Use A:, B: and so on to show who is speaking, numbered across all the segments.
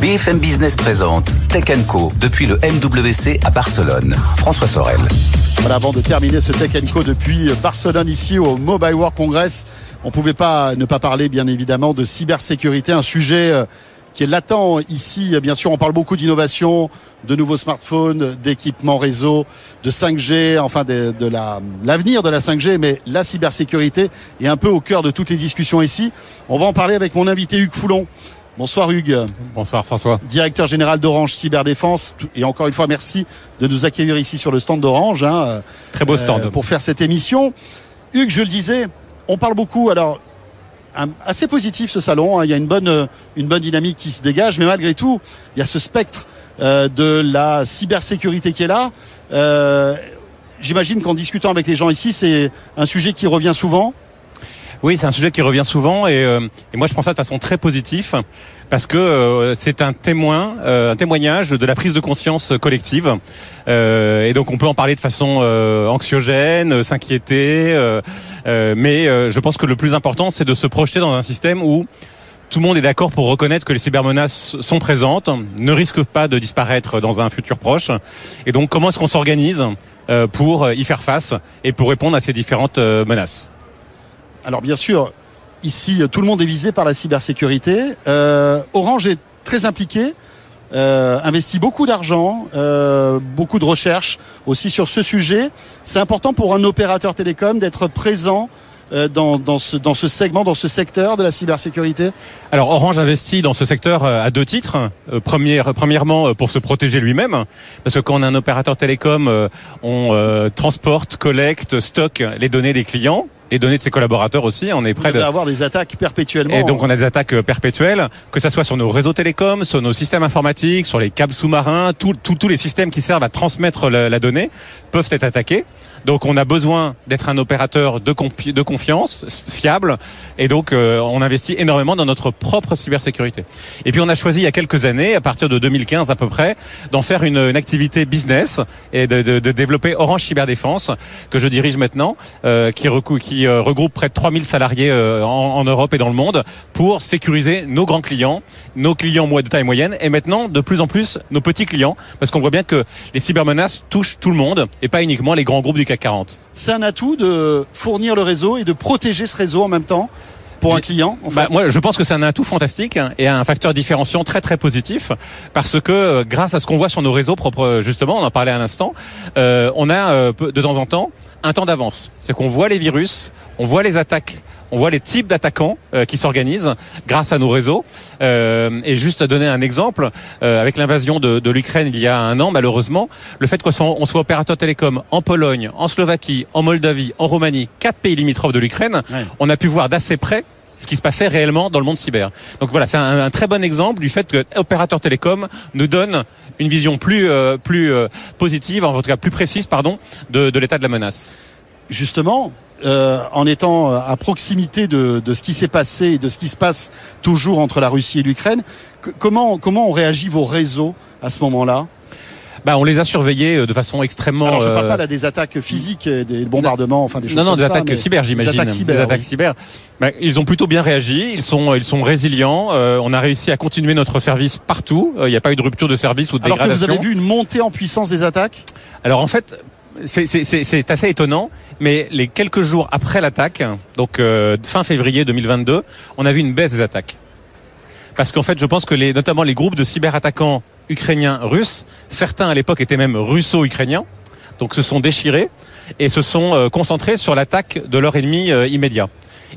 A: BFM Business présente Tech Co depuis le MWC à Barcelone. François Sorel.
B: Avant de terminer ce Tech Co depuis Barcelone ici au Mobile World Congress, on ne pouvait pas ne pas parler bien évidemment de cybersécurité, un sujet euh, qui est latent ici. Bien sûr, on parle beaucoup d'innovation, de nouveaux smartphones, d'équipements réseau, de 5G, enfin de, de la, l'avenir de la 5G, mais la cybersécurité est un peu au cœur de toutes les discussions ici. On va en parler avec mon invité Hugues Foulon. Bonsoir Hugues.
C: Bonsoir François.
B: Directeur général d'Orange Cyberdéfense. Et encore une fois, merci de nous accueillir ici sur le stand d'Orange. Hein,
C: Très beau stand.
B: euh, pour faire cette émission. Hugues, je le disais, on parle beaucoup. Alors, assez positif ce salon. hein, il y a une bonne, euh, une bonne dynamique qui se dégage. Mais malgré tout, il y a ce spectre euh, de la cybersécurité qui est là. Euh, J'imagine qu'en discutant avec les gens ici, c'est un sujet qui revient souvent.
C: Oui, c'est un sujet qui revient souvent et, euh, et moi je prends ça de façon très positive parce que euh, c'est un témoin, euh, un témoignage de la prise de conscience collective et donc on peut en parler de façon anxiogène, s'inquiéter, mais je pense que le plus important c'est de se projeter dans un système où tout le monde est d'accord pour reconnaître que les cybermenaces sont présentes, ne risquent pas de disparaître dans un futur proche. Et donc, comment est-ce qu'on s'organise pour y faire face et pour répondre à ces différentes menaces?
B: Alors bien sûr, ici, tout le monde est visé par la cybersécurité. Euh, Orange est très impliqué, euh, investit beaucoup d'argent, euh, beaucoup de recherches aussi sur ce sujet. C'est important pour un opérateur télécom d'être présent euh, dans, dans, ce, dans ce segment, dans ce secteur de la cybersécurité.
C: Alors Orange investit dans ce secteur euh, à deux titres. Euh, première- premièrement pour se protéger lui-même, parce que quand on est un opérateur télécom, on euh, transporte, collecte, stocke les données des clients, les données de ses collaborateurs aussi. On est près de
B: devez avoir des attaques perpétuellement.
C: Et donc on a des attaques euh, perpétuelles, que ça soit sur nos réseaux télécoms, sur nos systèmes informatiques, sur les câbles sous-marins, tous les systèmes qui servent à transmettre la, la donnée peuvent être attaqués. Donc on a besoin d'être un opérateur de, de confiance, fiable, et donc euh, on investit énormément dans notre propre cybersécurité. Et puis on a choisi il y a quelques années, à partir de 2015 à peu près, d'en faire une, une activité business et de, de- de développer Orange Cyberdéfense, que je dirige maintenant, euh, qui, recou- qui euh, regroupe près de 3000 salariés euh, en, en Europe et dans le monde, pour sécuriser nos grands clients, nos clients de taille moyenne, et maintenant de plus en plus nos petits clients, parce qu'on voit bien que les cybermenaces touchent tout le monde, et pas uniquement les grands groupes du CAC 40.
B: C'est un atout de fournir le réseau et de protéger ce réseau en même temps pour un client. En
C: Bah, moi, je pense que c'est un atout fantastique et un facteur différenciant très très positif parce que euh, grâce à ce qu'on voit sur nos réseaux propres, justement, on en parlait à l'instant, euh, on a euh, de temps en temps un temps d'avance. C'est qu'on voit les virus, on voit les attaques. On voit les types d'attaquants euh, qui s'organisent grâce à nos réseaux. Euh, et juste à donner un exemple, euh, avec l'invasion de, de l'Ukraine il y a un an, malheureusement, le fait qu'on soit, soit opérateur télécom en Pologne, en Slovaquie, en Moldavie, en Roumanie, quatre pays limitrophes de l'Ukraine,
B: Ouais.
C: on a pu voir d'assez près ce qui se passait réellement dans le monde cyber. Donc voilà, c'est un, un très bon exemple du fait que opérateur télécom nous donne une vision plus euh, plus euh, positive, en tout cas plus précise, pardon, de, l'état de la menace.
B: justement, euh, en étant à proximité de, ce qui s'est passé et de ce qui se passe toujours entre la Russie et l'Ukraine, comment, comment ont réagi vos réseaux à ce moment-là?
C: Bah, on les a surveillés euh, de façon extrêmement.
B: Alors, je ne parle
C: euh,
B: pas là des attaques physiques, et des bombardements, enfin des choses
C: non, non,
B: comme
C: des
B: ça,
C: attaques cyber, j'imagine.
B: Des attaques cyber.
C: Des attaques
B: oui.
C: cyber. Bah, ils ont plutôt bien réagi. Ils sont, ils sont résilients. Euh, on a réussi à continuer notre service partout. Euh, Il n'y a pas eu de rupture de service ou de
B: Alors que vous
C: dégradation.
B: avez vu une montée en puissance des attaques?
C: Alors en fait, c'est- assez étonnant, mais les quelques jours après l'attaque, donc euh, fin février 2022, on a vu une baisse des attaques. Parce qu'en fait, je pense que les, notamment les groupes de cyberattaquants ukrainiens, russes, certains à l'époque étaient même russo-ukrainiens, donc se sont déchirés et se sont euh, concentrés sur l'attaque de leur ennemi euh, immédiat.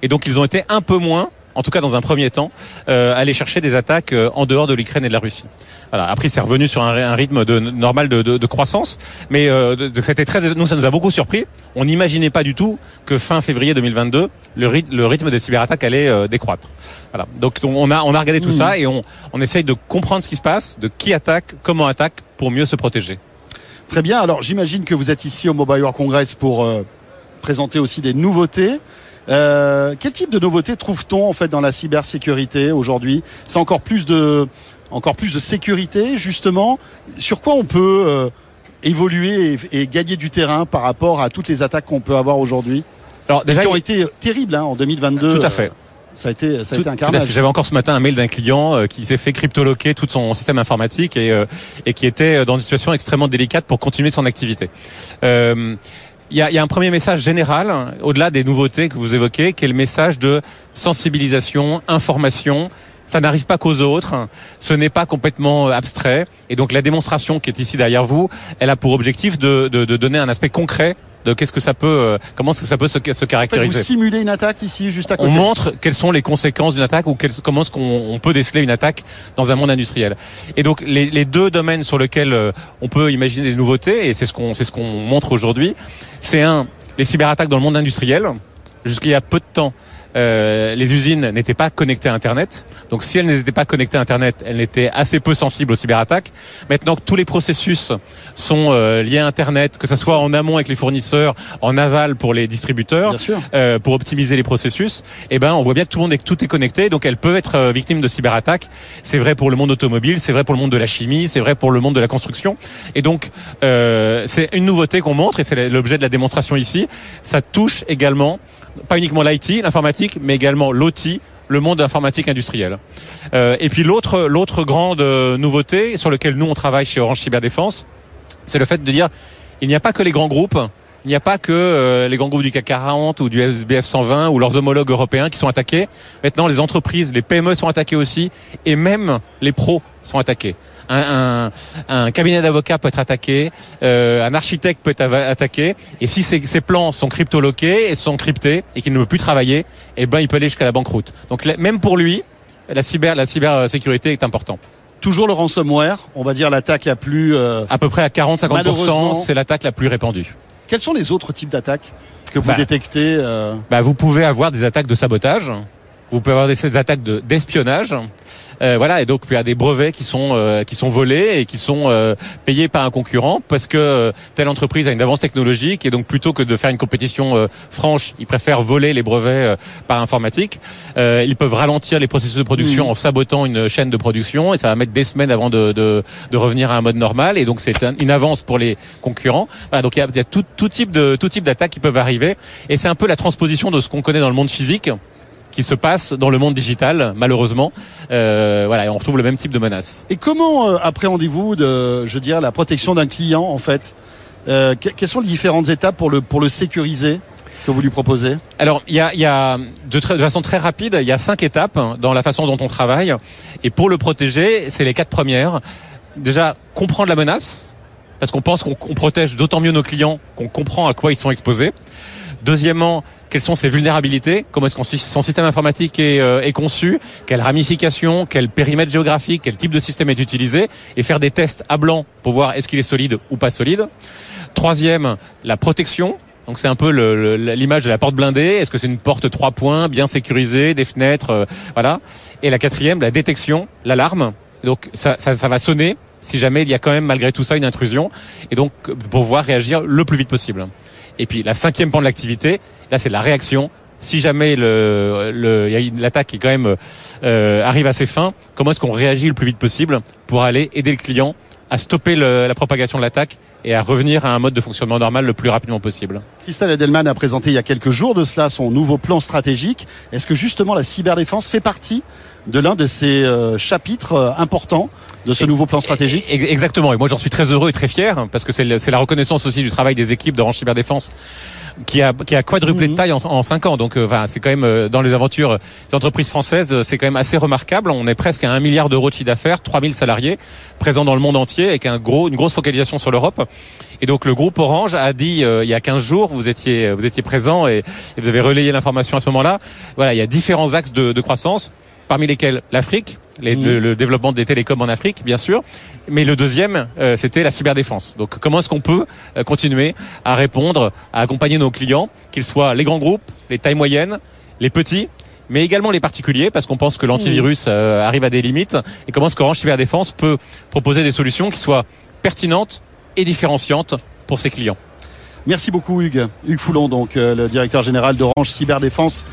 C: Et donc ils ont été un peu moins, en tout cas dans un premier temps, euh, aller chercher des attaques euh, en dehors de l'Ukraine et de la Russie. Voilà. Après, c'est revenu sur un, un rythme de, normal de, de, de croissance, mais euh, c'était très, nous ça nous a beaucoup surpris. On n'imaginait pas du tout que fin février 2022, le, ryth- le rythme des cyberattaques allait euh, décroître. Voilà. Donc on a on a regardé tout
B: Mhm.
C: ça et on on essaye de comprendre ce qui se passe, de qui attaque, comment attaque, pour mieux se protéger.
B: Très bien. Alors, j'imagine que vous êtes ici au Mobile World Congress pour euh, présenter aussi des nouveautés. Euh, quel type de nouveautés trouve-t-on en fait dans la cybersécurité aujourd'hui? C'est encore plus de encore plus de sécurité justement? Sur quoi on peut euh, évoluer et, et gagner du terrain par rapport à toutes les attaques qu'on peut avoir aujourd'hui?
C: Alors déjà,
B: qui ont été terribles hein, en 2022.
C: Tout à fait.
B: Ça a été, ça a
C: Tout-
B: été un carnage.
C: J'avais encore ce matin un mail d'un client euh, qui s'est fait cryptoloquer tout son système informatique et, euh, et qui était euh, dans une situation extrêmement délicate pour continuer son activité. Euh, il y a, a un premier message général, hein, au-delà des nouveautés que vous évoquez, qui est le message de sensibilisation, information. Ça n'arrive pas qu'aux autres, ce n'est pas complètement euh, abstrait. Et donc la démonstration qui est ici derrière vous, elle a pour objectif de, de donner un aspect concret de qu'est-ce que ça peut, euh, comment est-ce que ça peut se, se
B: En fait, vous
C: caractériser.
B: simulez une attaque ici, juste à
C: On
B: côté.
C: montre quelles sont les conséquences d'une attaque ou quelles- comment est-ce qu'on on peut déceler une attaque dans un monde industriel. Et donc les, les deux domaines sur lesquels euh, on peut imaginer des nouveautés, et c'est ce qu'on c'est ce qu'on montre aujourd'hui, c'est un les cyberattaques dans le monde industriel. Jusqu'il y a peu de temps, euh, les usines n'étaient pas connectées à Internet. Donc si elles n'étaient pas connectées à Internet, elles étaient assez peu sensibles aux cyberattaques. Maintenant que tous les processus sont euh, liés à Internet, que ce soit en amont avec les fournisseurs, en aval pour les distributeurs, euh, pour optimiser les processus, eh ben on voit bien que tout le monde est tout est connecté, donc elles peuvent être euh, victimes de cyberattaques. C'est vrai pour le monde automobile, c'est vrai pour le monde de la chimie, c'est vrai pour le monde de la construction. Et donc euh, c'est une nouveauté qu'on montre et c'est l'objet de la démonstration ici. Ça touche également pas uniquement l'IT, l'informatique, mais également l'OT, le monde informatique industriel. Euh, et puis l'autre l'autre grande euh, nouveauté sur laquelle nous on travaille chez Orange Cyberdéfense, c'est le fait de dire il n'y a pas que les grands groupes, il n'y a pas que euh, les grands groupes du CAC 40 ou du SBF 120 ou leurs homologues européens qui sont attaqués. Maintenant, les entreprises, les PME sont attaquées aussi, et même les pros sont attaqués. Un, un, un cabinet d'avocats peut être attaqué, euh, un architecte peut être attaqué, et si ces, ces plans sont cryptoloqués et sont cryptés et qu'il ne veut plus travailler, eh ben il peut aller jusqu'à la banqueroute. Donc même pour lui, la cyber, la cybersécurité est important.
B: Toujours le ransomware, on va dire l'attaque la plus. euh,
C: À peu près à
B: Malheureusement.
C: 40-50%, c'est l'attaque la plus répandue.
B: Quels sont les autres types d'attaques que vous
C: Bah.
B: détectez euh,
C: bah, vous pouvez avoir des attaques de sabotage, vous pouvez avoir des, des attaques de- d'espionnage, euh, voilà, et donc il y a des brevets qui sont euh, qui sont volés et qui sont euh, payés par un concurrent parce que euh, telle entreprise a une avance technologique et donc plutôt que de faire une compétition euh, franche, ils préfèrent voler les brevets euh, par informatique. Euh, ils peuvent ralentir les processus de production
B: Mhm.
C: en sabotant une chaîne de production et ça va mettre des semaines avant de, de, de revenir à un mode normal et donc c'est un- une avance pour les concurrents. Voilà, donc il y a, il y a tout, tout type de tout type d'attaques qui peuvent arriver et c'est un peu la transposition de ce qu'on connaît dans le monde physique qui se passe dans le monde digital, malheureusement. Euh, voilà, et on retrouve le même type de menace.
B: Et comment euh, appréhendez-vous de, je dirais, la protection d'un client en fait Euh, que- Quelles sont les différentes étapes pour le pour le sécuriser que vous lui proposez
C: Alors, il y a, y a de, de façon très rapide, il y a cinq étapes dans la façon dont on travaille. Et pour le protéger, c'est les quatre premières. Déjà, comprendre la menace, parce qu'on pense qu'on protège d'autant mieux nos clients qu'on comprend à quoi ils sont exposés. Deuxièmement, quelles sont ses vulnérabilités? Comment est-ce que son système informatique est, euh, est conçu? Quelles ramifications Quel périmètre géographique? Quel type de système est utilisé? Et faire des tests à blanc pour voir est-ce qu'il est solide ou pas solide. Troisième, la protection. Donc c'est un peu l'image de la porte blindée. Est-ce que c'est une porte trois points, bien sécurisée, des fenêtres, euh, voilà. Et la quatrième, la détection, l'alarme. Donc ça, ça, ça va sonner si jamais il y a quand même malgré tout ça une intrusion. Et donc pour pouvoir réagir le plus vite possible. Et puis la cinquième pan de l'activité, là c'est la réaction. Si jamais l'attaque quand même euh, arrive à ses fins, comment est-ce qu'on réagit le plus vite possible pour aller aider le client à stopper la propagation de l'attaque et à revenir à un mode de fonctionnement normal le plus rapidement possible.
B: Christelle Edelman a présenté il y a quelques jours de cela son nouveau plan stratégique. Est-ce que justement la cyberdéfense fait partie de l'un de ces euh, chapitres euh, importants de ce nouveau plan stratégique
C: Ex- Exactement. Et moi, j'en suis très heureux et très fier parce que c'est la reconnaissance aussi du travail des équipes d'Orange Cyberdéfense qui a, qui a quadruplé de
B: Mhm.
C: taille en, en cinq ans. Donc, euh, enfin, c'est quand même euh, dans les aventures des entreprises françaises, c'est quand même assez remarquable. On est presque à un milliard d'euros de chiffre d'affaires, 3000 salariés présents dans le monde entier avec un gros, une grosse focalisation sur l'Europe. Et donc, le groupe Orange a dit euh, il y a 15 jours, vous étiez, vous étiez présent et, et vous avez relayé l'information à ce moment-là. Voilà, il y a différents axes de, de croissance parmi lesquels l'Afrique, les-
B: Mhm.
C: le, le développement des télécoms en Afrique, bien sûr. Mais le deuxième, euh, c'était la cyberdéfense. Donc, comment est-ce qu'on peut euh, continuer à répondre, à accompagner nos clients, qu'ils soient les grands groupes, les tailles moyennes, les petits, mais également les particuliers, parce qu'on pense que l'antivirus euh, arrive à des limites. Et comment est-ce qu'Orange Cyberdéfense peut proposer des solutions qui soient pertinentes et différenciantes pour ses clients
B: Merci beaucoup Hugues. Hugues Foulon, donc euh, le directeur général d'Orange Cyberdéfense.